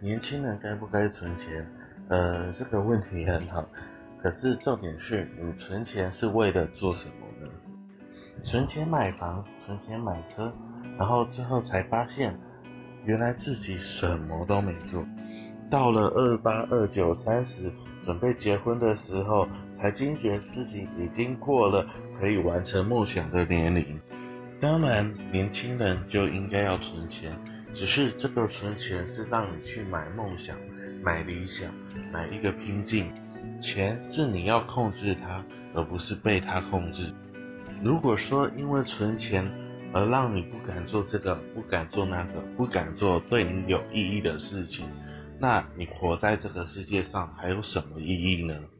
年轻人该不该存钱？呃，这个问题很好，可是重点是你存钱是为了做什么呢？存钱买房，存钱买车，然后最后才发现，原来自己什么都没做。到了二八、二九、三十，准备结婚的时候，才惊觉自己已经过了可以完成梦想的年龄。当然，年轻人就应该要存钱。只是这个存钱是让你去买梦想、买理想、买一个拼劲，钱是你要控制它，而不是被它控制。如果说因为存钱而让你不敢做这个、不敢做那个、不敢做对你有意义的事情，那你活在这个世界上还有什么意义呢？